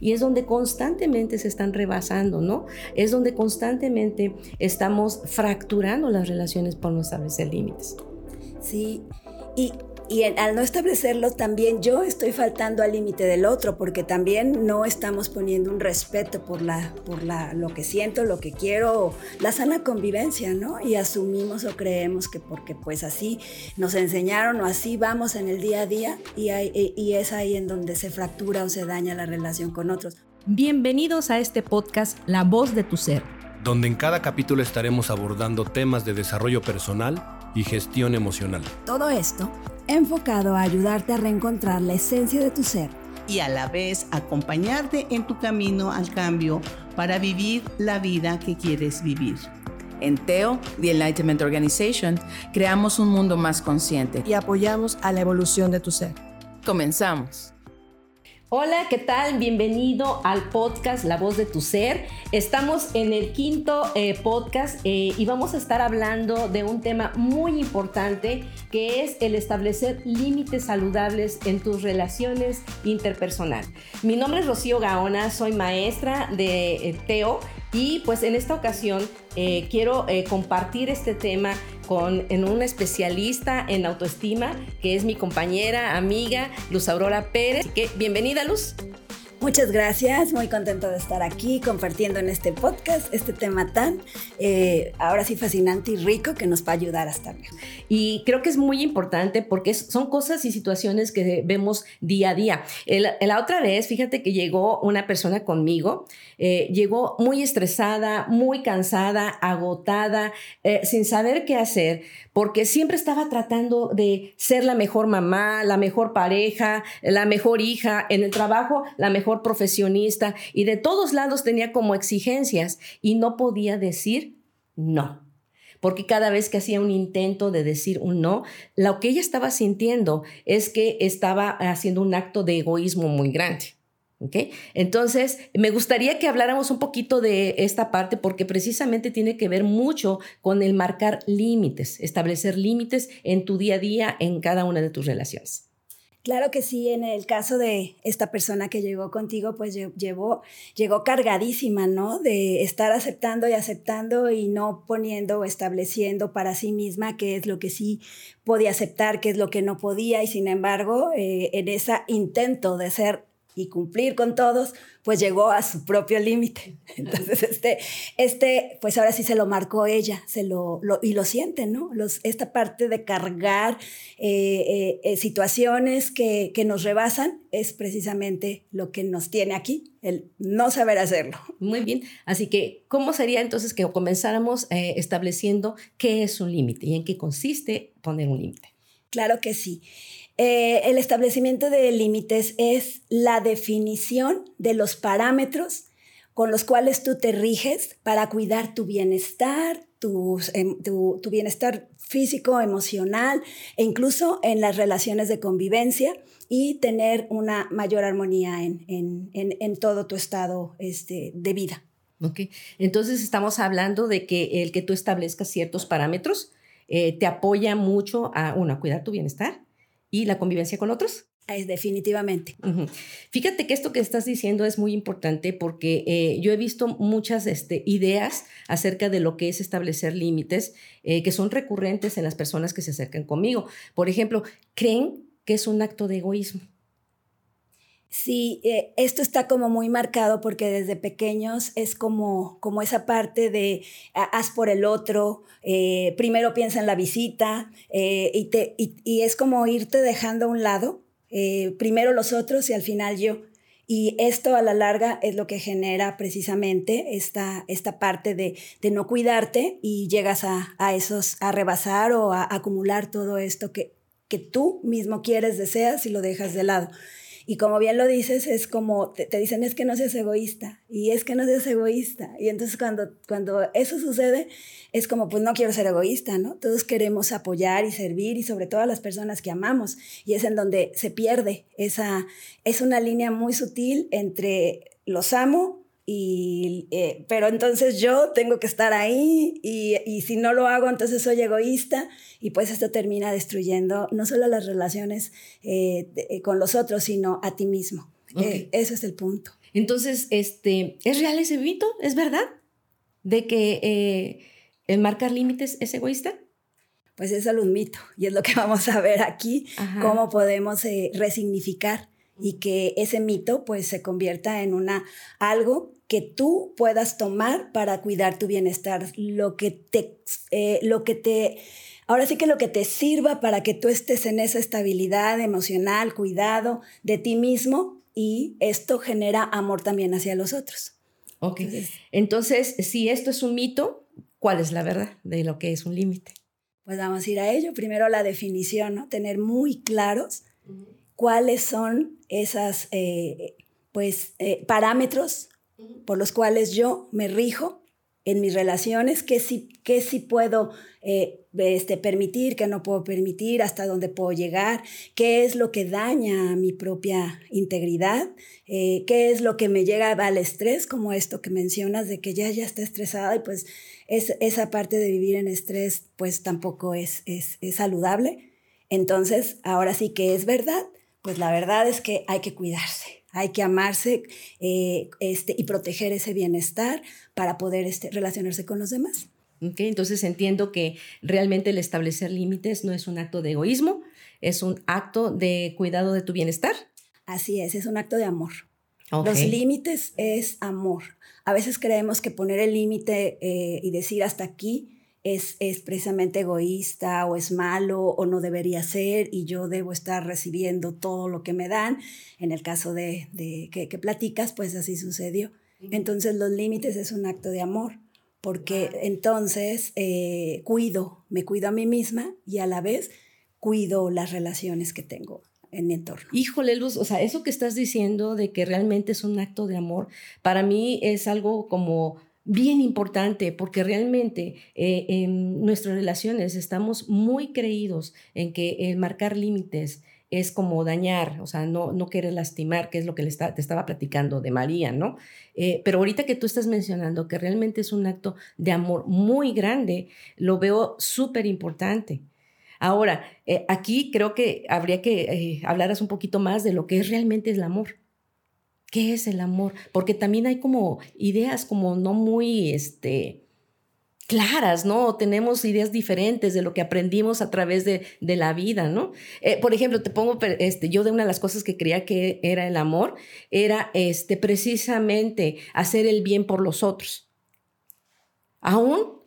y es donde constantemente se están rebasando, ¿no? Es donde constantemente estamos fracturando las relaciones por no establecer límites. Sí, y y al no establecerlo también yo estoy faltando al límite del otro porque también no estamos poniendo un respeto por la por la lo que siento, lo que quiero, la sana convivencia, ¿no? Y asumimos o creemos que porque pues así nos enseñaron o así vamos en el día a día y, y es ahí en donde se fractura o se daña la relación con otros. Bienvenidos a este podcast La voz de tu ser, donde en cada capítulo estaremos abordando temas de desarrollo personal y gestión emocional. Todo esto enfocado a ayudarte a reencontrar la esencia de tu ser y a la vez acompañarte en tu camino al cambio para vivir la vida que quieres vivir. En TEO, The Enlightenment Organization, creamos un mundo más consciente y apoyamos a la evolución de tu ser. Comenzamos. Hola, ¿qué tal? Bienvenido al podcast La voz de tu ser. Estamos en el quinto eh, podcast eh, y vamos a estar hablando de un tema muy importante que es el establecer límites saludables en tus relaciones interpersonal. Mi nombre es Rocío Gaona, soy maestra de eh, TEO y pues en esta ocasión quiero compartir este tema con en una especialista en autoestima, que es mi compañera, amiga, Luz Aurora Pérez. que bienvenida, Luz. Muchas gracias, muy contento de estar aquí compartiendo en este podcast este tema tan, eh, ahora sí, fascinante y rico que nos va a ayudar a estar mejor. Y creo que es muy importante porque son cosas y situaciones que vemos día a día. la otra vez, fíjate que llegó una persona conmigo, eh, llegó muy estresada, muy cansada, agotada, eh, sin saber qué hacer, porque siempre estaba tratando de ser la mejor mamá, la mejor pareja, la mejor hija, en el trabajo, la mejor profesionista y de todos lados tenía como exigencias y no podía decir no. Porque cada vez que hacía un intento de decir un no, lo que ella estaba sintiendo es que estaba haciendo un acto de egoísmo muy grande. ¿Okay? Entonces, me gustaría que habláramos un poquito de esta parte porque precisamente tiene que ver mucho con el marcar límites, establecer límites en tu día a día, en cada una de tus relaciones. Claro que sí, en el caso de esta persona que llegó contigo, pues llevó, llegó cargadísima, ¿no? De estar aceptando y aceptando y no poniendo o estableciendo para sí misma qué es lo que sí podía aceptar, qué es lo que no podía y sin embargo, eh, en ese intento de ser y cumplir con todos, pues llegó a su propio límite. Entonces, este, este, pues ahora sí se lo marcó ella, se lo, y lo siente, ¿no? Los, esta parte de cargar eh, eh, eh, situaciones que, que nos rebasan es precisamente lo que nos tiene aquí, el no saber hacerlo. Muy bien, así que, ¿cómo sería entonces que comenzáramos estableciendo qué es un límite y en qué consiste poner un límite? Claro que sí. Eh, el establecimiento de límites es la definición de los parámetros con los cuales tú te riges para cuidar tu bienestar, em, tu, bienestar físico, emocional e incluso en las relaciones de convivencia y tener una mayor armonía en, todo tu estado este, de vida. Ok, entonces estamos hablando de que el que tú establezcas ciertos parámetros eh, te apoya mucho a, uno, a cuidar tu bienestar y la convivencia con otros. Es definitivamente. Fíjate que esto que estás diciendo es muy importante porque eh, yo he visto muchas este, ideas acerca de lo que es establecer límites eh, que son recurrentes en las personas que se acercan conmigo. Por ejemplo, creen que es un acto de egoísmo. Sí, eh, esto está como muy marcado porque desde pequeños es como, como esa parte de haz por el otro, eh, primero piensa en la visita eh, y, te, y, es como irte dejando a un lado, primero los otros y al final yo. Y esto a la larga es lo que genera precisamente esta, esta parte de, de no cuidarte y llegas a, a, esos, a rebasar o a acumular todo esto que, que tú mismo quieres, deseas y lo dejas de lado. Y como bien lo dices, es como te, dicen es que no seas egoísta y es que no seas egoísta. Y entonces cuando, cuando eso sucede, es como pues no quiero ser egoísta, ¿no? Todos queremos apoyar y servir y sobre todo a las personas que amamos. Y es en donde se pierde esa, es una línea muy sutil entre los amo y, eh, pero entonces yo tengo que estar ahí y, y, si no lo hago, entonces soy egoísta y pues esto termina destruyendo no solo las relaciones eh, eh, con los otros, sino a ti mismo. ese es el punto. Entonces, este, ¿es real ese mito? ¿Es verdad? ¿De que el marcar límites es egoísta? Pues es solo un mito y es lo que vamos a ver aquí, cómo podemos resignificar y que ese mito pues se convierta en una algo que tú puedas tomar para cuidar tu bienestar, lo que te, eh, lo que te, ahora sí que lo que te sirva para que tú estés en esa estabilidad emocional, cuidado de ti mismo y esto genera amor también hacia los otros. Ok. Entonces, si esto es un mito, ¿cuál es la verdad de lo que es un límite? Pues vamos a ir a ello. Primero la definición, ¿no? Tener muy claros cuáles son esas, eh, pues, eh, parámetros por los cuales yo me rijo en mis relaciones, qué sí, qué sí puedo eh, este, permitir, qué no puedo permitir, hasta dónde puedo llegar, qué es lo que daña a mi propia integridad, eh, qué es lo que me llega al estrés, como esto que mencionas de que ya, ya está estresada y pues es, esa parte de vivir en estrés pues tampoco es, es, es saludable. Entonces, ahora sí que es verdad, pues la verdad es que hay que cuidarse hay que amarse eh, este, y proteger ese bienestar para poder este, relacionarse con los demás. Okay, entonces entiendo que realmente el establecer límites no es un acto de egoísmo, es un acto de cuidado de tu bienestar. Así es, es un acto de amor. Los límites es amor. A veces creemos que poner el límite eh, y decir hasta aquí es, es, precisamente egoísta o es malo o no debería ser y yo debo estar recibiendo todo lo que me dan. En el caso de, de que, que, platicas, pues así sucedió. Entonces los límites es un acto de amor, porque entonces eh, cuido, me cuido a mí misma y a la vez cuido las relaciones que tengo en mi entorno. Híjole, Luz, o sea, eso que estás diciendo de que realmente es un acto de amor, para mí es algo como bien importante porque realmente eh, en nuestras relaciones estamos muy creídos en que el marcar límites es como dañar, o sea, no, no querer lastimar, que es lo que le te estaba platicando de María, ¿no? Eh, pero ahorita que tú estás mencionando que realmente es un acto de amor muy grande, lo veo súper importante. Ahora, eh, aquí creo que habría que hablaras un poquito más de lo que es realmente el amor. ¿Qué es el amor? Porque también hay como ideas como no muy, este, claras, ¿no? Tenemos ideas diferentes de lo que aprendimos a través de, la vida, ¿no? Eh, por ejemplo, te pongo, este, yo de una de las cosas que creía que era el amor, era este, precisamente hacer el bien por los otros, aún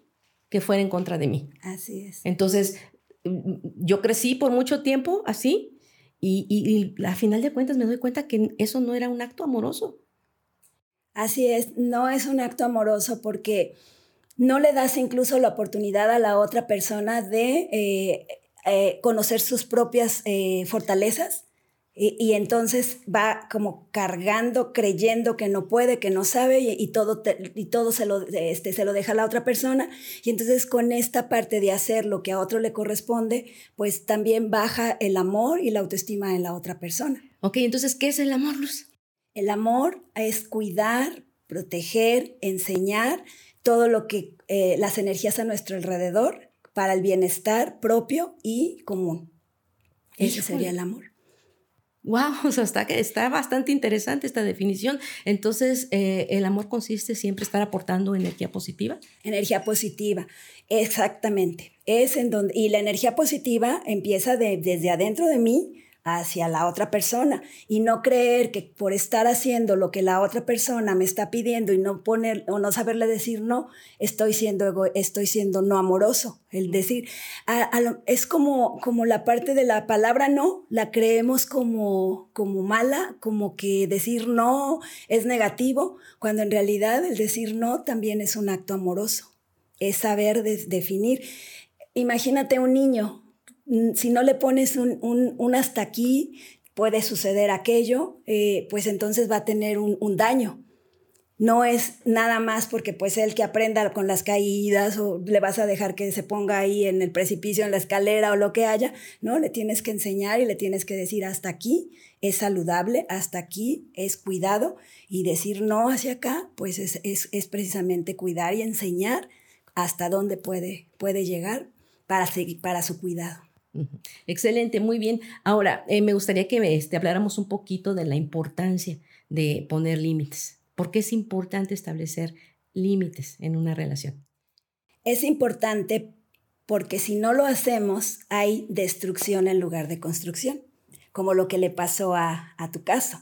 que fuera en contra de mí. Así es. Entonces, mm, yo crecí por mucho tiempo así, y, a final de cuentas me doy cuenta que eso no era un acto amoroso. Así es, no es un acto amoroso porque no le das incluso la oportunidad a la otra persona de eh, eh, conocer sus propias eh, fortalezas y, entonces va como cargando, creyendo que no puede, que no sabe y, todo, y todo se lo, este, se lo deja a la otra persona. Y entonces con esta parte de hacer lo que a otro le corresponde, pues también baja el amor y la autoestima en la otra persona. Ok, entonces, ¿qué es el amor, Luz? El amor es cuidar, proteger, enseñar todo lo que eh, las energías a nuestro alrededor para el bienestar propio y común. Ese sería el amor. Wow, o sea, está, está bastante interesante esta definición. Entonces, eh, ¿el amor consiste siempre estar aportando energía positiva? Energía positiva, exactamente. Es en donde, y la energía positiva empieza desde adentro de mí hacia la otra persona y no creer que por estar haciendo lo que la otra persona me está pidiendo y no poner o no saberle decir no, estoy siendo estoy siendo no amoroso. El decir, es como, como la parte de la palabra no, la creemos como, como mala, como que decir no es negativo, cuando en realidad el decir no también es un acto amoroso, es saber definir. Imagínate un niño si no le pones un, hasta aquí, puede suceder aquello, eh, pues entonces va a tener un, daño. No es nada más porque pues él que aprenda con las caídas o le vas a dejar que se ponga ahí en el precipicio, en la escalera o lo que haya, ¿no? Le tienes que enseñar y le tienes que decir hasta aquí es saludable, hasta aquí es cuidado y decir no hacia acá, pues es, es, precisamente cuidar y enseñar hasta dónde puede, puede llegar para, para su cuidado. Excelente, muy bien. Ahora, eh, me gustaría que este, habláramos un poquito de la importancia de poner límites? ¿Por qué es importante establecer límites en una relación? Es importante porque si no lo hacemos hay destrucción en lugar de construcción, como lo que le pasó a, a tu caso.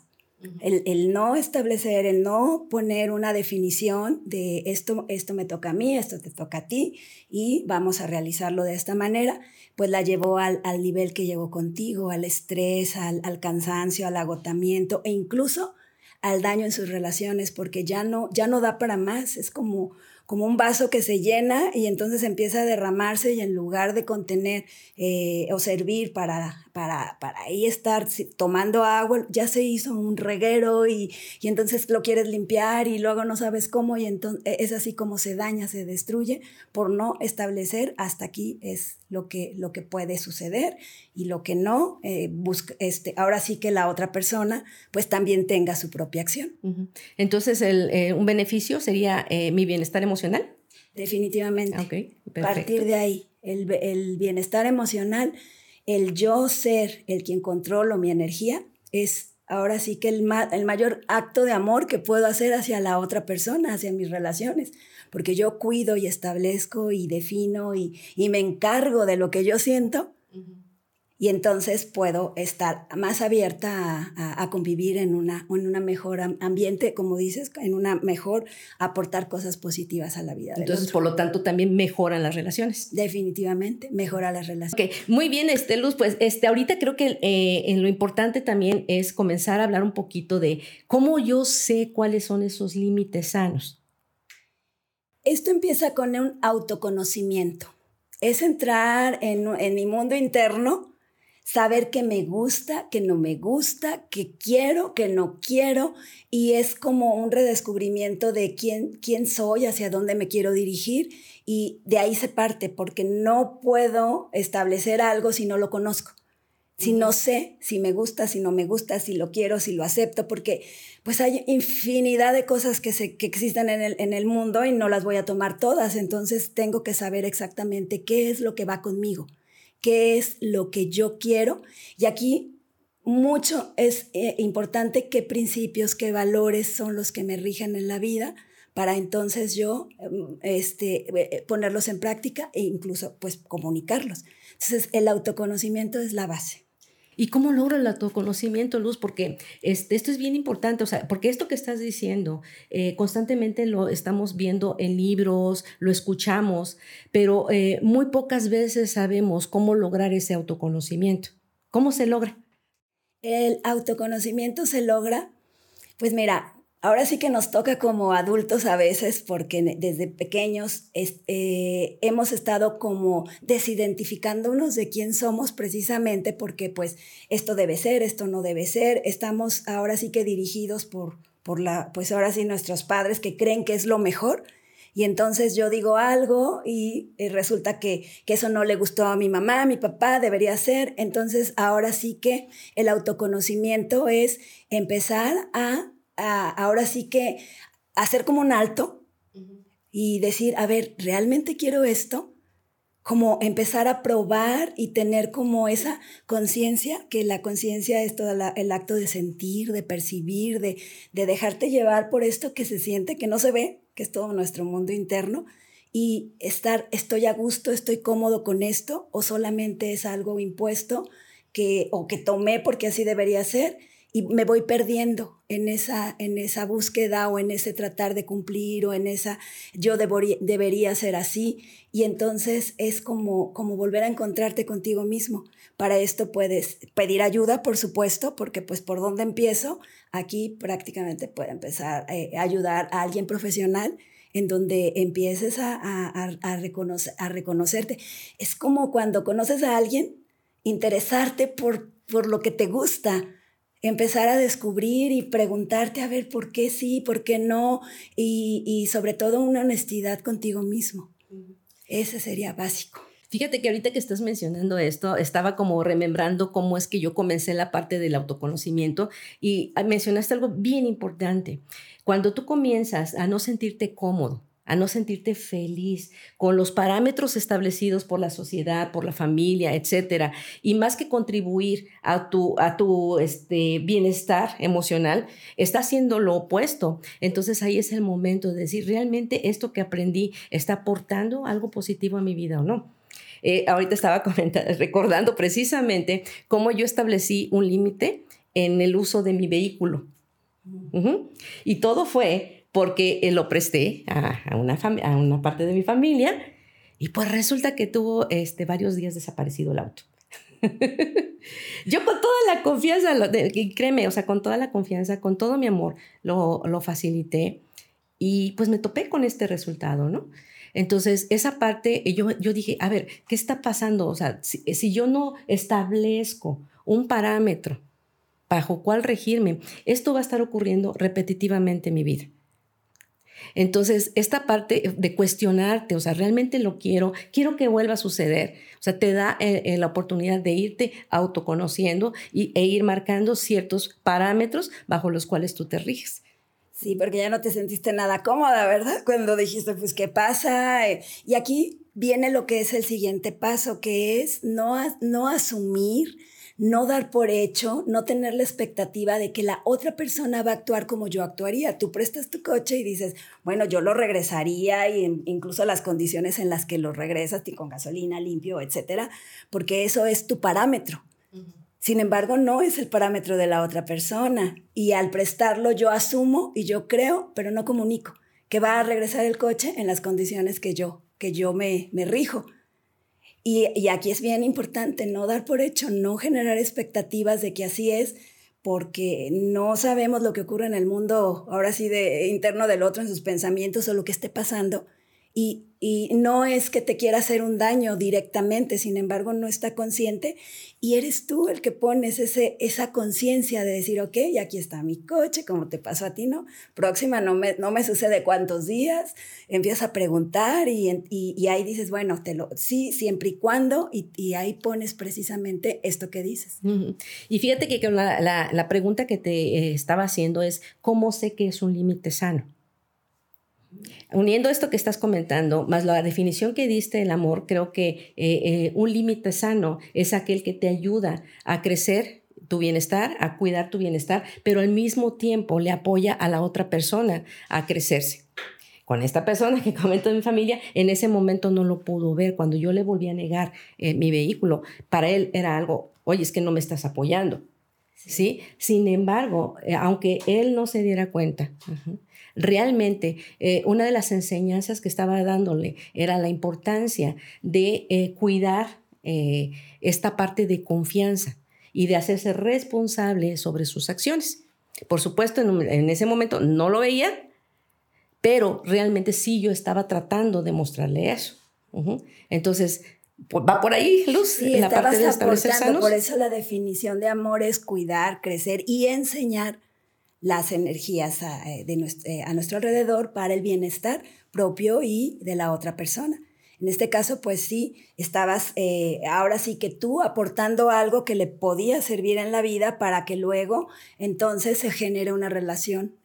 El, el, no establecer, el no poner una definición de esto, esto me toca a mí, esto te toca a ti y vamos a realizarlo de esta manera, pues la llevó al, al nivel que llegó contigo, al estrés, al, al, cansancio, al agotamiento e incluso al daño en sus relaciones, porque ya no, ya no da para más, es como, como un vaso que se llena y entonces empieza a derramarse y en lugar de contener eh, o servir para, para, para, ahí estar tomando agua, ya se hizo un reguero y, y, entonces lo quieres limpiar y luego no sabes cómo y entonces es así como se daña, se destruye por no establecer hasta aquí es lo que, lo que puede suceder y lo que no, eh, busca, este, ahora sí que la otra persona pues también tenga su propia acción. Uh -huh. Entonces el, eh, un beneficio sería eh, mi bienestar emocional? Definitivamente. Okay, Partir de ahí, el, el, bienestar emocional, el yo ser el quien controlo mi energía, es ahora sí que el, ma el mayor acto de amor que puedo hacer hacia la otra persona, hacia mis relaciones, porque yo cuido y establezco y defino y, y me encargo de lo que yo siento. Y entonces puedo estar más abierta a, a, a convivir en una, en una mejor ambiente, como dices, en una mejor aportar cosas positivas a la vida. Entonces, por lo tanto, también mejoran las relaciones. Definitivamente, mejora las relaciones. Okay. Muy bien, este, Luz, pues este, ahorita creo que eh, en lo importante también es comenzar a hablar un poquito de cómo yo sé cuáles son esos límites sanos. Esto empieza con un autoconocimiento. Es entrar en, en mi mundo interno saber qué me gusta, qué no me gusta, qué quiero, qué no quiero, y es como un redescubrimiento de quién, quién soy, hacia dónde me quiero dirigir, y de ahí se parte, porque no puedo establecer algo si no lo conozco, si no sé si me gusta, si no me gusta, si lo quiero, si lo acepto, porque pues hay infinidad de cosas que, se, que existen en el, en el mundo y no las voy a tomar todas, entonces tengo que saber exactamente qué es lo que va conmigo qué es lo que yo quiero. Y aquí mucho es eh, importante qué principios, qué valores son los que me rigen en la vida para entonces yo este, eh, ponerlos en práctica e incluso pues comunicarlos. Entonces el autoconocimiento es la base. ¿Y cómo logra el autoconocimiento, Luz? Porque este, esto es bien importante, o sea, porque esto que estás diciendo, eh, constantemente lo estamos viendo en libros, lo escuchamos, pero eh, muy pocas veces sabemos cómo lograr ese autoconocimiento. ¿Cómo se logra? El autoconocimiento se logra, pues mira, Ahora sí que nos toca como adultos a veces porque desde pequeños eh, hemos estado como desidentificándonos de quién somos precisamente porque pues esto debe ser, esto no debe ser. Estamos ahora sí que dirigidos por, por la, pues ahora sí nuestros padres que creen que es lo mejor. Y entonces yo digo algo y, y resulta que, que eso no le gustó a mi mamá, a mi papá, debería ser. Entonces ahora sí que el autoconocimiento es empezar a a, ahora sí que hacer como un alto uh -huh. y decir, a ver, ¿realmente quiero esto? Como empezar a probar y tener como esa conciencia, que la conciencia es todo la, el acto de sentir, de percibir, de, de dejarte llevar por esto que se siente, que no se ve, que es todo nuestro mundo interno, y estar, estoy a gusto, estoy cómodo con esto, o solamente es algo impuesto que, o que tomé porque así debería ser, y me voy perdiendo en esa, en esa búsqueda o en ese tratar de cumplir o en esa yo debería, debería ser así. Y entonces es como, como volver a encontrarte contigo mismo. Para esto puedes pedir ayuda, por supuesto, porque pues por dónde empiezo, aquí prácticamente puede empezar eh, a ayudar a alguien profesional en donde empieces a, a, a, reconocer, a reconocerte. Es como cuando conoces a alguien, interesarte por, por lo que te gusta, empezar a descubrir y preguntarte a ver por qué sí, por qué no, y, y sobre todo una honestidad contigo mismo. Ese sería básico. Fíjate que ahorita que estás mencionando esto, estaba como remembrando cómo es que yo comencé la parte del autoconocimiento y mencionaste algo bien importante. Cuando tú comienzas a no sentirte cómodo, a no sentirte feliz con los parámetros establecidos por la sociedad, por la familia, etcétera, y más que contribuir a tu, a tu este, bienestar emocional, está haciendo lo opuesto. Entonces ahí es el momento de decir, ¿realmente esto que aprendí está aportando algo positivo a mi vida o no? Eh, ahorita estaba recordando precisamente cómo yo establecí un límite en el uso de mi vehículo. Y todo fue porque eh, lo presté a, una a una parte de mi familia y pues resulta que tuvo este, varios días desaparecido el auto. Yo con toda la confianza, y créeme, o sea, con toda la confianza, con todo mi amor, lo, lo facilité y pues me topé con este resultado, ¿no? Entonces, esa parte, yo, yo dije, a ver, ¿qué está pasando? O sea, si, si yo no establezco un parámetro bajo cuál regirme, esto va a estar ocurriendo repetitivamente en mi vida. Entonces, esta parte de cuestionarte, o sea, realmente lo quiero, quiero que vuelva a suceder. O sea, te da eh, eh, la oportunidad de irte autoconociendo y, e ir marcando ciertos parámetros bajo los cuales tú te riges. Sí, porque ya no te sentiste nada cómoda, ¿verdad? Cuando dijiste, pues, ¿qué pasa? Y aquí viene lo que es el siguiente paso, que es no, no asumir no dar por hecho, no tener la expectativa de que la otra persona va a actuar como yo actuaría. Tú prestas tu coche y dices, bueno, yo lo regresaría y incluso las condiciones en las que lo regresas, con gasolina, limpio, etcétera, porque eso es tu parámetro. Sin embargo, no es el parámetro de la otra persona. Y al prestarlo yo asumo y yo creo, pero no comunico, que va a regresar el coche en las condiciones que yo, que yo me, me rijo. Y, aquí es bien importante no dar por hecho, no generar expectativas de que así es, porque no sabemos lo que ocurre en el mundo, ahora sí, de interno del otro, en sus pensamientos o lo que esté pasando. Y, y no es que te quiera hacer un daño directamente, sin embargo no está consciente y eres tú el que pones ese, esa conciencia de decir, ok, aquí está mi coche, como te pasó a ti, ¿no? Próxima no me, no me sucede cuántos días, empiezas a preguntar y, y, ahí dices, bueno, te lo, sí, siempre y cuando, y, y ahí pones precisamente esto que dices. Y fíjate que la, la, la pregunta que te eh, estaba haciendo es, ¿cómo sé que es un límite sano? Uniendo esto que estás comentando, más la definición que diste del amor, creo que eh, eh, un límite sano es aquel que te ayuda a crecer tu bienestar, a cuidar tu bienestar, pero al mismo tiempo le apoya a la otra persona a crecerse. Con esta persona que comento de mi familia, en ese momento no lo pudo ver. Cuando yo le volví a negar eh, mi vehículo, para él era algo, oye, es que no me estás apoyando. ¿Sí? Sin embargo, aunque él no se diera cuenta, realmente eh, una de las enseñanzas que estaba dándole era la importancia de eh, cuidar eh, esta parte de confianza y de hacerse responsable sobre sus acciones. Por supuesto, en, ese momento no lo veía, pero realmente sí yo estaba tratando de mostrarle eso. Entonces, va por ahí, Luz, sí, la parte de establecer sanos. Por eso la definición de amor es cuidar, crecer y enseñar las energías eh, eh, a, nuestro, alrededor para el bienestar propio y de la otra persona. En este caso, pues sí, estabas eh, ahora sí que tú aportando algo que le podía servir en la vida para que luego entonces se genere una relación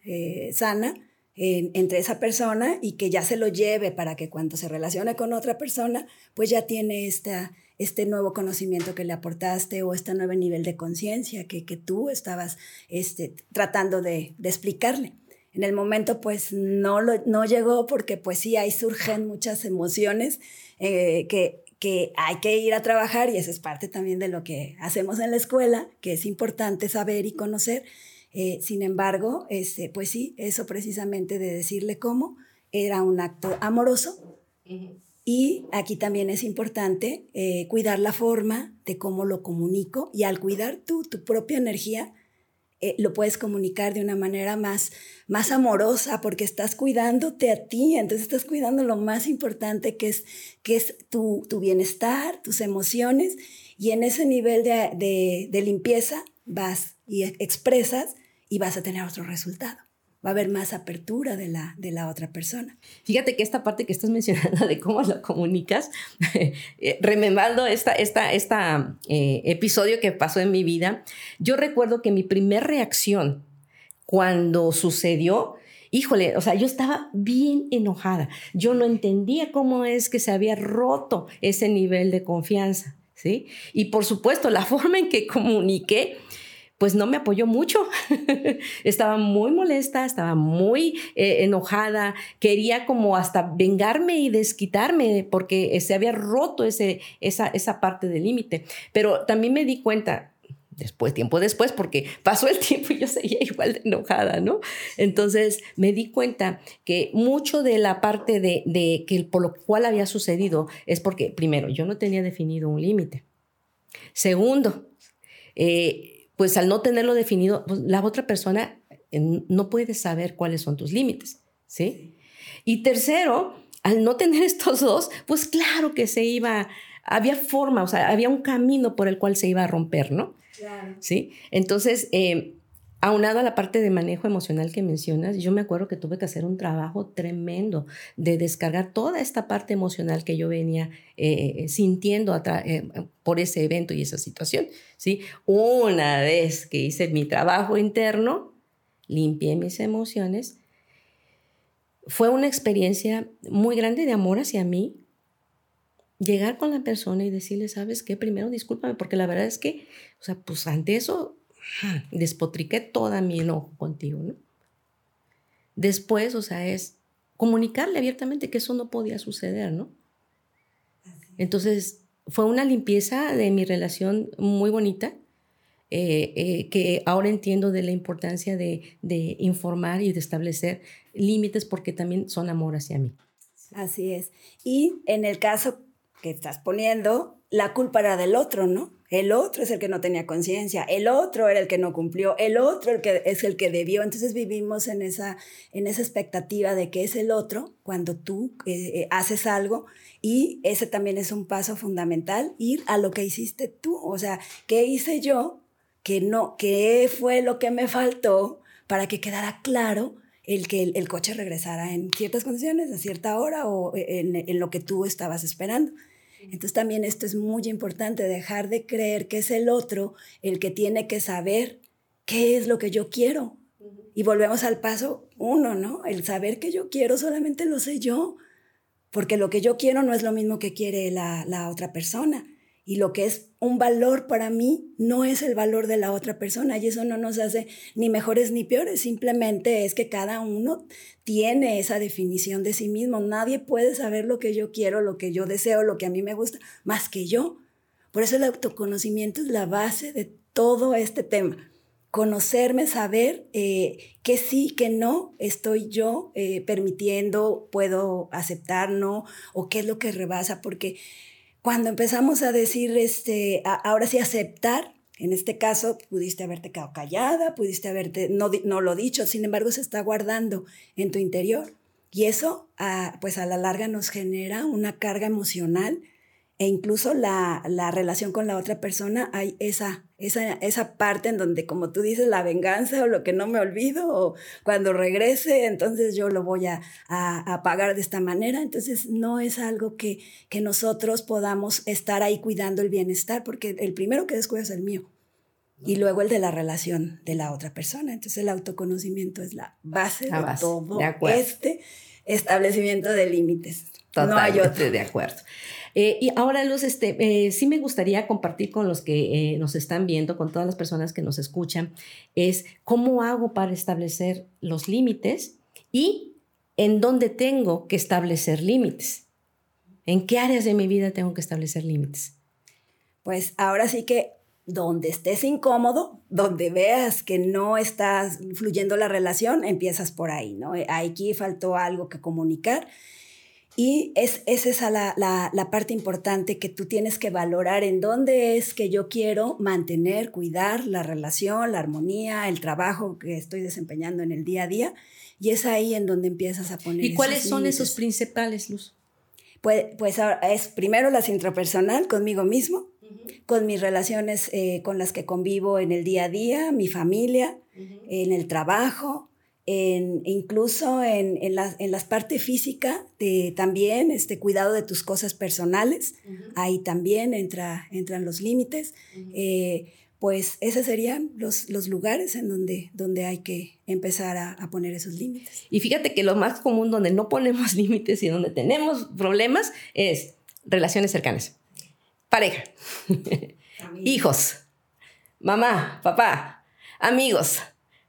sana entre esa persona y que ya se lo lleve para que cuando se relacione con otra persona, pues ya tiene esta, este nuevo conocimiento que le aportaste o este nuevo nivel de conciencia que, que, tú estabas este, tratando de, explicarle. En el momento pues no, lo, no llegó porque pues sí, ahí surgen muchas emociones eh, que, que hay que ir a trabajar y eso es parte también de lo que hacemos en la escuela, que es importante saber y conocer. Eh, sin embargo, este, pues sí, eso precisamente de decirle cómo era un acto amoroso. Y aquí también es importante eh, cuidar la forma de cómo lo comunico y al cuidar tú, tu propia energía, eh, lo puedes comunicar de una manera más, más amorosa porque estás cuidándote a ti, entonces estás cuidando lo más importante que es, que es tu, tu bienestar, tus emociones y en ese nivel de, de, de limpieza vas y expresas y vas a tener otro resultado va a haber más apertura de la, de la otra persona. Fíjate que esta parte que estás mencionando de cómo lo comunicas, eh, remembrando esta, esta, esta eh, episodio que pasó en mi vida, yo recuerdo que mi primer reacción cuando sucedió híjole, o sea, yo estaba bien enojada. Yo no entendía cómo es que se había roto ese nivel de confianza, ¿sí? Y por supuesto, la forma en que comuniqué, pues no me apoyó mucho. estaba muy molesta, estaba muy eh, enojada, quería como hasta vengarme y desquitarme porque se había roto ese, esa, esa parte del límite. Pero también me di cuenta, después, tiempo después, porque pasó el tiempo y yo seguía igual de enojada, ¿no? Entonces me di cuenta que mucho de la parte de, de que por lo cual había sucedido es porque, primero, yo no tenía definido un límite. Segundo, eh, pues al no tenerlo definido, pues, la otra persona eh, no puede saber cuáles son tus límites, ¿sí? Y tercero, al no tener estos dos, pues claro que se iba, había forma, o sea, había un camino por el cual se iba a romper, ¿no? ¿Sí? Entonces, eh, aunado a la parte de manejo emocional que mencionas, yo me acuerdo que tuve que hacer un trabajo tremendo de descargar toda esta parte emocional que yo venía eh, sintiendo eh, por ese evento y esa situación. ¿sí? Una vez que hice mi trabajo interno, limpié mis emociones, fue una experiencia muy grande de amor hacia mí, llegar con la persona y decirle, ¿sabes qué? Primero discúlpame, porque la verdad es que, o sea, pues ante eso despotriqué toda mi enojo contigo, ¿no? Después, o sea, es comunicarle abiertamente que eso no podía suceder, ¿no? Entonces, fue una limpieza de mi relación muy bonita, eh, eh, que ahora entiendo de la importancia de, de informar y de establecer límites porque también son amor hacia mí. Así es. Y en el caso que estás poniendo, la culpa era del otro, ¿no? El otro es el que no tenía conciencia, el otro era el que no cumplió, el otro el que es el que debió. Entonces vivimos en esa, en esa expectativa de que es el otro cuando tú eh, eh, haces algo y ese también es un paso fundamental, ir a lo que hiciste tú. O sea, ¿qué hice yo? Que no, ¿Qué fue lo que me faltó para que quedara claro el que el, coche regresara en ciertas condiciones, a cierta hora o en, en lo que tú estabas esperando? Entonces también esto es muy importante, dejar de creer que es el otro el que tiene que saber qué es lo que yo quiero. Y volvemos al paso uno, ¿no? El saber que yo quiero solamente lo sé yo, porque lo que yo quiero no es lo mismo que quiere la, la otra persona. Y lo que es un valor para mí no es el valor de la otra persona y eso no nos hace ni mejores ni peores, simplemente es que cada uno tiene esa definición de sí mismo. Nadie puede saber lo que yo quiero, lo que yo deseo, lo que a mí me gusta, más que yo. Por eso el autoconocimiento es la base de todo este tema. Conocerme, saber eh, que sí, que no estoy yo eh, permitiendo, puedo aceptar, no, o qué es lo que rebasa, porque cuando empezamos a decir, este, ahora sí aceptar, en este caso pudiste haberte quedado callada, pudiste haberte, no, no lo dicho, sin embargo se está guardando en tu interior. Y eso, pues a la larga nos genera una carga emocional e incluso la, la, relación con la otra persona, hay esa, esa, esa parte en donde, como tú dices, la venganza o lo que no me olvido, o cuando regrese, entonces yo lo voy a, a, pagar de esta manera. Entonces, no es algo que, que nosotros podamos estar ahí cuidando el bienestar, porque el primero que descuido es el mío. Y luego el de la relación de la otra persona. Entonces el autoconocimiento es la base de todo este establecimiento de límites. no hay otro. de acuerdo. Eh, y ahora, Luz, este, eh, sí me gustaría compartir con los que eh, nos están viendo, con todas las personas que nos escuchan, es cómo hago para establecer los límites y en dónde tengo que establecer límites. ¿En qué áreas de mi vida tengo que establecer límites? Pues ahora sí que donde estés incómodo, donde veas que no estás fluyendo la relación, empiezas por ahí, ¿no? Aquí faltó algo que comunicar y es, esa la, la, parte importante que tú tienes que valorar en dónde es que yo quiero mantener, cuidar la relación, la armonía, el trabajo que estoy desempeñando en el día a día. Y es ahí en donde empiezas a poner. ¿Y cuáles son esos principales, Luz? Pues, pues es primero las intrapersonal conmigo mismo, con mis relaciones eh, con las que convivo en el día a día, mi familia, en el trabajo, en, incluso en, en, la, en las partes físicas, de, también este cuidado de tus cosas personales, ahí también entra, entran los límites. Eh, pues esos serían los, los lugares en donde, donde hay que empezar a, a, poner esos límites. Y fíjate que lo más común donde no ponemos límites y donde tenemos problemas es relaciones cercanas, pareja, hijos, mamá, papá, amigos,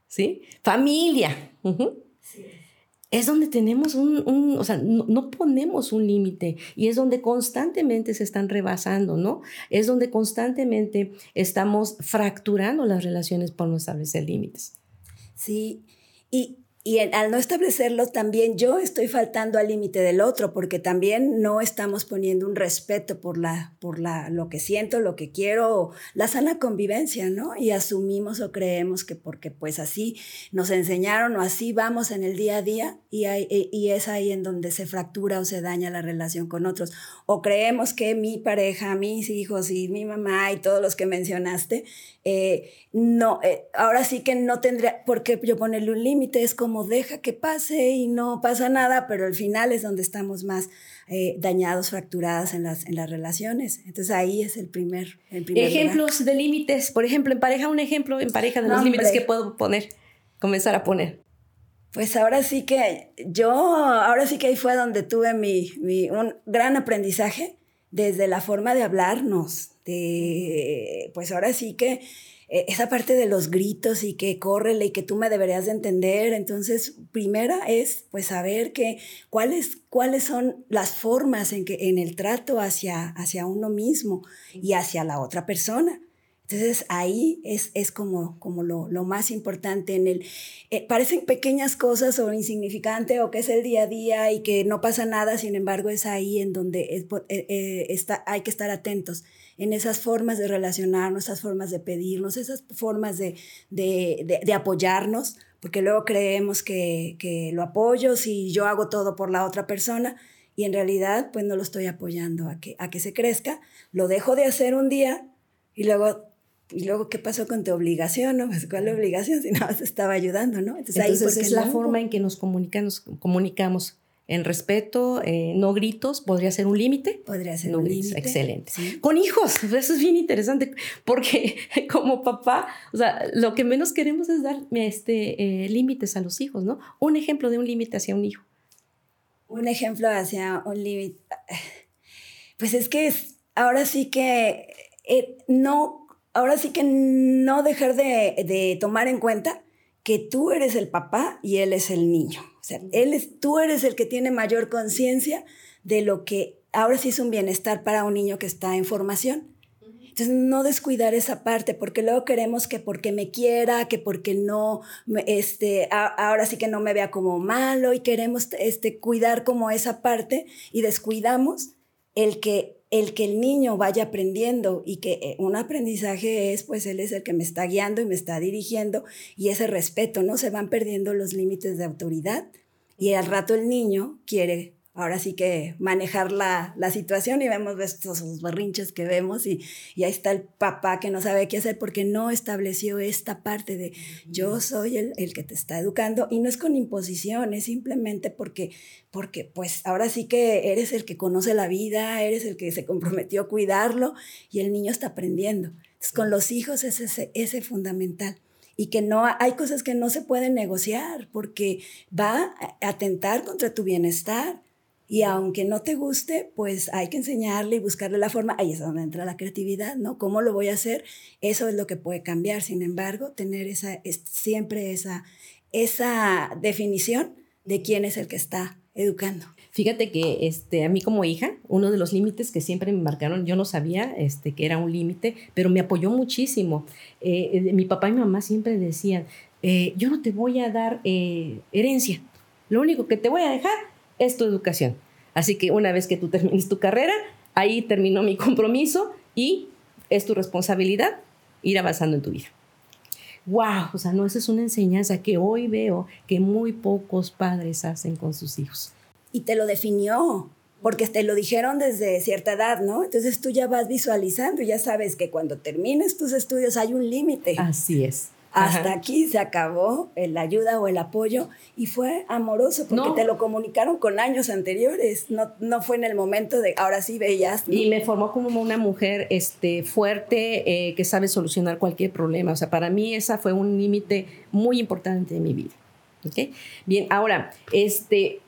¿sí? Familia. Uh -huh es donde tenemos un, un o sea, no, no ponemos un límite y es donde constantemente se están rebasando, ¿no? Es donde constantemente estamos fracturando las relaciones por no establecer límites. Sí, y, y al no establecerlo, también yo estoy faltando al límite del otro, porque también no estamos poniendo un respeto por, la, por la, lo que siento, lo que quiero, la sana convivencia, ¿no? Y asumimos o creemos que porque pues así nos enseñaron o así vamos en el día a día y, hay, y es ahí en donde se fractura o se daña la relación con otros. O creemos que mi pareja, mis hijos y mi mamá y todos los que mencionaste, eh, no, eh, ahora sí que no tendría por qué yo ponerle un límite, es como deja que pase y no pasa nada, pero al final es donde estamos más eh, dañados, fracturadas en las, en las relaciones. Entonces ahí es el primer, el primer Ejemplos lugar. de límites, por ejemplo, en pareja, un ejemplo en pareja de los Hombre. límites que puedo poner, comenzar a poner. Pues ahora sí que yo, ahora sí que ahí fue donde tuve mi, mi un gran aprendizaje desde la forma de hablarnos, de, pues ahora sí que esa parte de los gritos y que córrele y que tú me deberías de entender. Entonces, primera es pues saber que cuáles, cuáles son las formas en, que, en el trato hacia, hacia uno mismo y hacia la otra persona. Entonces ahí es, es como, como lo, lo, más importante en el... Eh, parecen pequeñas cosas o insignificante o que es el día a día y que no pasa nada, sin embargo es ahí en donde es, eh, eh, está, hay que estar atentos en esas formas de relacionarnos, esas formas de pedirnos, esas formas de, de, de, de apoyarnos, porque luego creemos que, que lo apoyo si yo hago todo por la otra persona y en realidad pues no lo estoy apoyando a que, a que se crezca, lo dejo de hacer un día y luego y luego, ¿qué pasó con tu obligación? No? Pues, ¿Cuál obligación? Si nada más te estaba ayudando, ¿no? Entonces, Entonces ahí, es la no? forma en que nos comunicamos, comunicamos en respeto, eh, no gritos, podría ser un límite. Podría ser no un límite. Excelente. Sí. Con hijos, eso es bien interesante, porque como papá, o sea, lo que menos queremos es dar este, eh, límites a los hijos, ¿no? Un ejemplo de un límite hacia un hijo. Un ejemplo hacia un límite. Pues es que es, ahora sí que eh, no ahora sí que no dejar de, de, tomar en cuenta que tú eres el papá y él es el niño. O sea, él es, tú eres el que tiene mayor conciencia de lo que ahora sí es un bienestar para un niño que está en formación. Entonces, no descuidar esa parte, porque luego queremos que porque me quiera, que porque no, este, a, ahora sí que no me vea como malo y queremos este, cuidar como esa parte y descuidamos el que el que el niño vaya aprendiendo y que eh, un aprendizaje es, pues él es el que me está guiando y me está dirigiendo y ese respeto, ¿no? Se van perdiendo los límites de autoridad y al rato el niño quiere ahora sí que manejar la, la situación y vemos estos berrinches que vemos y, y, ahí está el papá que no sabe qué hacer porque no estableció esta parte de yo soy el, el, que te está educando y no es con imposición, es simplemente porque, porque pues ahora sí que eres el que conoce la vida, eres el que se comprometió a cuidarlo y el niño está aprendiendo. Entonces con los hijos es ese, ese fundamental y que no hay cosas que no se pueden negociar porque va a atentar contra tu bienestar. Y aunque no te guste, pues hay que enseñarle y buscarle la forma. Ahí es donde entra la creatividad, ¿no? ¿Cómo lo voy a hacer? Eso es lo que puede cambiar. Sin embargo, tener esa, es, siempre esa, esa definición de quién es el que está educando. Fíjate que este, a mí como hija, uno de los límites que siempre me marcaron, yo no sabía este, que era un límite, pero me apoyó muchísimo. Eh, mi papá y mi mamá siempre decían, eh, yo no te voy a dar eh, herencia, lo único que te voy a dejar es tu educación. Así que una vez que tú termines tu carrera, ahí terminó mi compromiso y es tu responsabilidad ir avanzando en tu vida. ¡Wow! O sea, no, esa es una enseñanza que hoy veo que muy pocos padres hacen con sus hijos. Y te lo definió, porque te lo dijeron desde cierta edad, ¿no? Entonces tú ya vas visualizando, ya sabes que cuando termines tus estudios hay un límite. Así es. Hasta aquí se acabó la ayuda o el apoyo y fue amoroso porque te lo comunicaron con años anteriores, no, no fue en el momento de ahora sí veías. Y me formó como una mujer este, fuerte eh, que sabe solucionar cualquier problema. O sea, para mí esa fue un límite muy importante en mi vida. ¿Okay? Bien, ahora, este,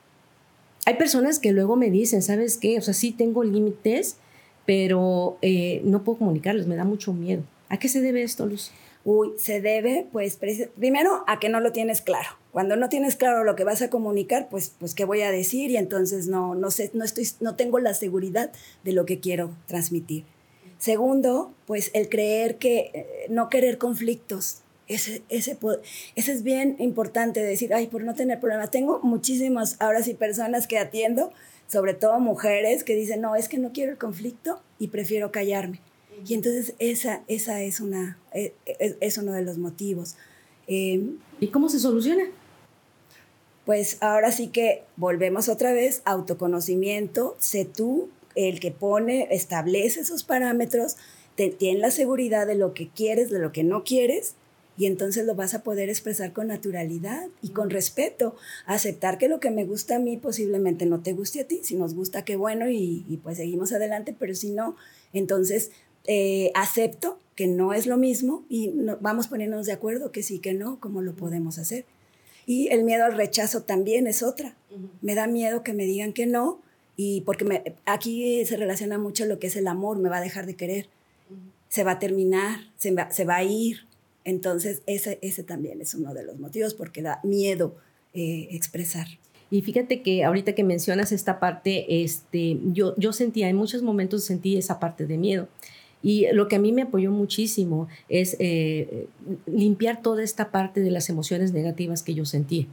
hay personas que luego me dicen, ¿sabes qué? O sea, sí tengo límites, pero eh, no puedo comunicarles, me da mucho miedo. ¿A qué se debe esto, Luz? Uy, se debe, pues, primero a que no lo tienes claro. Cuando no tienes claro lo que vas a comunicar, pues, pues, ¿qué voy a decir? Y entonces no, no sé, no estoy, no tengo la seguridad de lo que quiero transmitir. Segundo, pues, el creer que, eh, no querer conflictos. Ese, ese, ese es bien importante decir, ay, por no tener problemas. Tengo muchísimas, ahora sí, personas que atiendo, sobre todo mujeres, que dicen, no, es que no quiero el conflicto y prefiero callarme. Y entonces esa, esa es, una, e, e, es, uno de los motivos. Em, ¿Y cómo se soluciona? Pues ahora sí que volvemos otra vez, autoconocimiento, sé tú el que pone, establece esos parámetros, te, tiene la seguridad de lo que quieres, de lo que no quieres, y entonces lo vas a poder expresar con naturalidad y con respeto, aceptar que lo que me gusta a mí posiblemente no te guste a ti, si nos gusta, qué bueno, y, y pues seguimos adelante, pero si no, entonces eh, acepto que no es lo mismo y vamos poniéndonos de acuerdo que sí, que no, cómo lo podemos hacer. Y el miedo al rechazo también es otra. Me da miedo que me digan que no y porque me, aquí se relaciona mucho lo que es el amor, me va a dejar de querer, se va a terminar, se va, se va a ir. Entonces ese, ese también es uno de los motivos porque da miedo eh, expresar. Y fíjate que ahorita que mencionas esta parte, este, yo, yo sentía, en muchos momentos sentí esa parte de miedo. Y lo que a mí me apoyó muchísimo es eh, limpiar toda esta parte de las emociones negativas que yo sentí.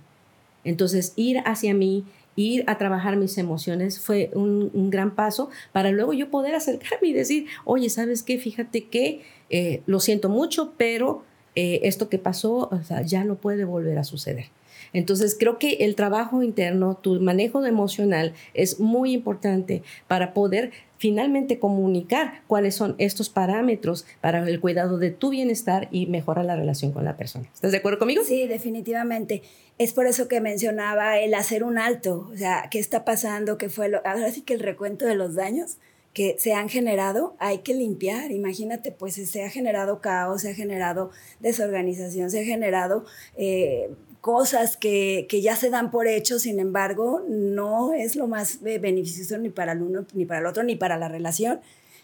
Entonces, ir hacia mí, ir a trabajar mis emociones fue un, gran paso para luego yo poder acercarme y decir, oye, ¿sabes qué? Fíjate que eh, lo siento mucho, pero eh, esto que pasó ya no puede volver a suceder. Entonces, creo que el trabajo interno, tu manejo emocional es muy importante para poder finalmente comunicar cuáles son estos parámetros para el cuidado de tu bienestar y mejorar la relación con la persona. ¿Estás de acuerdo conmigo? Sí, definitivamente. Es por eso que mencionaba el hacer un alto, o sea, qué está pasando, qué fue lo, ahora sí que el recuento de los daños que se han generado, hay que limpiar. Imagínate, pues se ha generado caos, se ha generado desorganización, se ha generado eh, cosas que, que, ya se dan por hecho, sin embargo, no es lo más beneficioso ni para el uno, ni para el otro, ni para la relación.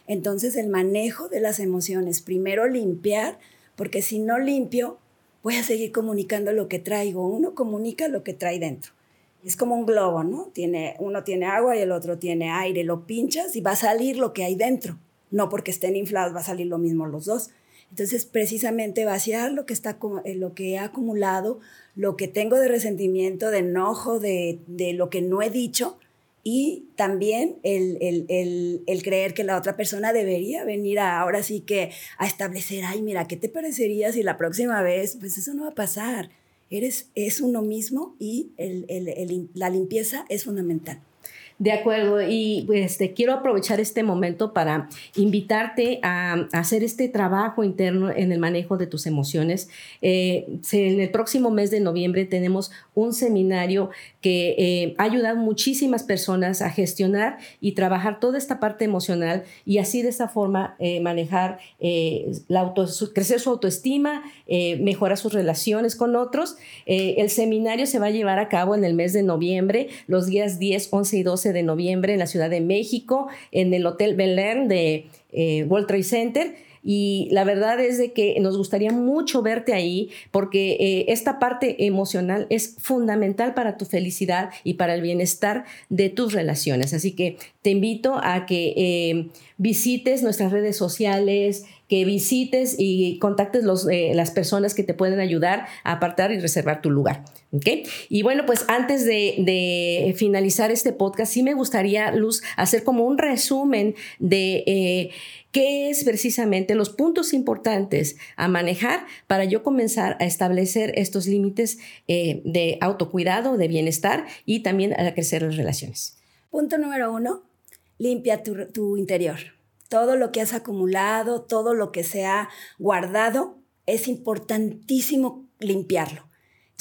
Entonces, el manejo de las emociones, primero limpiar, porque si no limpio, voy a seguir comunicando lo que traigo. Uno comunica lo que trae dentro. Es como un globo, ¿no? Tiene, uno tiene agua y el otro tiene aire. Lo pinchas y va a salir lo que hay dentro. No porque estén inflados, va a salir lo mismo los dos. Entonces, precisamente vaciar lo que, está, eh, lo que he acumulado, lo que tengo de resentimiento, de enojo, de, de lo que no he dicho, y también el, el, el, el, creer que la otra persona debería venir a, ahora sí que a establecer, ay, mira, ¿qué te parecería si la próxima vez? Pues eso no va a pasar. Eres, es uno mismo y la limpieza es fundamental. De acuerdo, y este, quiero aprovechar este momento para invitarte a, hacer este trabajo interno en el manejo de tus emociones. Eh, en el próximo mes de noviembre tenemos un seminario que eh, ha ayudado muchísimas personas a gestionar y trabajar toda esta parte emocional y así de esta forma eh, manejar, la auto, crecer su autoestima, mejorar sus relaciones con otros. el seminario se va a llevar a cabo en el mes de noviembre, los días 10, 11 y 12 de noviembre en la Ciudad de México, en el Hotel Bel de eh, World Trade Center. Y la verdad es de que nos gustaría mucho verte ahí porque eh, esta parte emocional es fundamental para tu felicidad y para el bienestar de tus relaciones. Así que te invito a que eh, visites nuestras redes sociales, que visites y contactes los, eh, las personas que te pueden ayudar a apartar y reservar tu lugar. Y bueno, pues antes de, finalizar este podcast, sí me gustaría, Luz, hacer como un resumen de qué es precisamente los puntos importantes a manejar para yo comenzar a establecer estos límites eh, de autocuidado, de bienestar y también a crecer las relaciones. Punto número uno, limpia tu interior todo lo que has acumulado, todo lo que se ha guardado, es importantísimo limpiarlo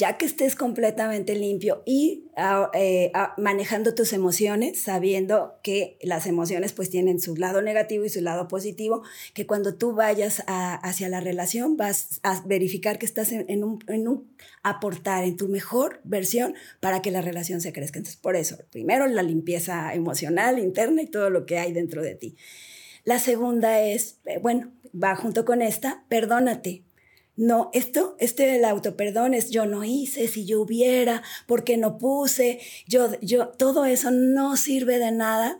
ya que estés completamente limpio y ah, eh, ah, manejando tus emociones, sabiendo que las emociones pues tienen su lado negativo y su lado positivo, que cuando tú vayas hacia la relación vas a verificar que estás en, un, en, un, aportar en tu mejor versión para que la relación se crezca. Entonces, por eso, primero la limpieza emocional, interna y todo lo que hay dentro de ti. La segunda es, eh, bueno, va junto con esta, perdónate no, esto, este del autoperdón es yo no hice, si yo hubiera, porque no puse, yo, yo, todo eso no sirve de nada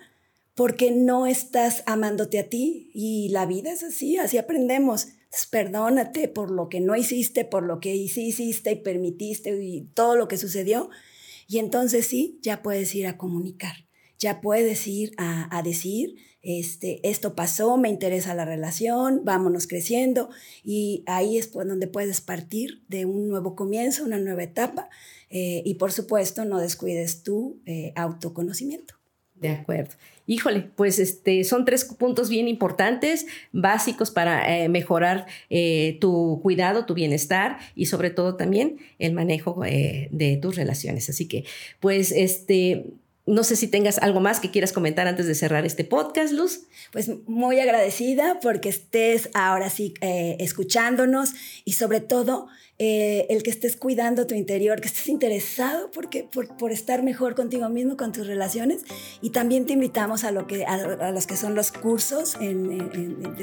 porque no estás amándote a ti y la vida es así, así aprendemos. perdónate por lo que no hiciste, por lo que hiciste y permitiste y todo lo que sucedió. Y entonces sí, ya puedes ir a comunicar, ya puedes ir a, a decir, este, esto pasó, me interesa la relación, vámonos creciendo y ahí es donde puedes partir de un nuevo comienzo, una nueva etapa eh, y por supuesto no descuides tu eh, autoconocimiento. De acuerdo. Híjole, pues este, son tres puntos bien importantes, básicos para eh, mejorar tu cuidado, tu bienestar y sobre todo también el manejo de tus relaciones. Así que, pues, este, no sé si tengas algo más que quieras comentar antes de cerrar este podcast, Luz. Pues muy agradecida porque estés ahora sí eh, escuchándonos y sobre todo eh, el que estés cuidando tu interior, que estés interesado porque, por, estar mejor contigo mismo, con tus relaciones. Y también te invitamos a, lo que, a, los que son los cursos en,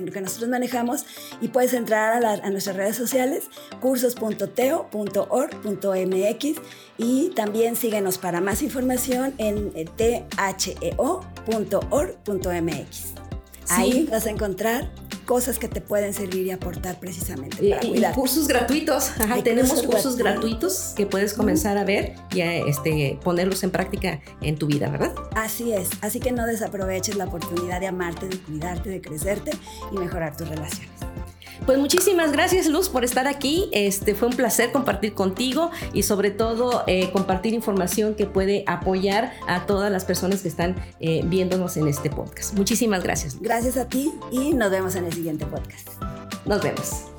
lo que nosotros manejamos y puedes entrar a, a nuestras redes sociales, cursos.teo.org.mx y también síguenos para más información en theo.org.mx. Ahí vas a encontrar cosas que te pueden servir y aportar precisamente para y, cursos gratuitos. tenemos cursos, gratuitos que puedes comenzar a ver y a este, ponerlos en práctica en tu vida, ¿verdad? Así es. Así que no desaproveches la oportunidad de amarte, de cuidarte, de crecerte y mejorar tus relaciones. Pues muchísimas gracias Luz por estar aquí. Este fue un placer compartir contigo y sobre todo eh, compartir información que puede apoyar a todas las personas que están eh, viéndonos en este podcast. Muchísimas gracias. Gracias a ti y nos vemos en el siguiente podcast. Nos vemos.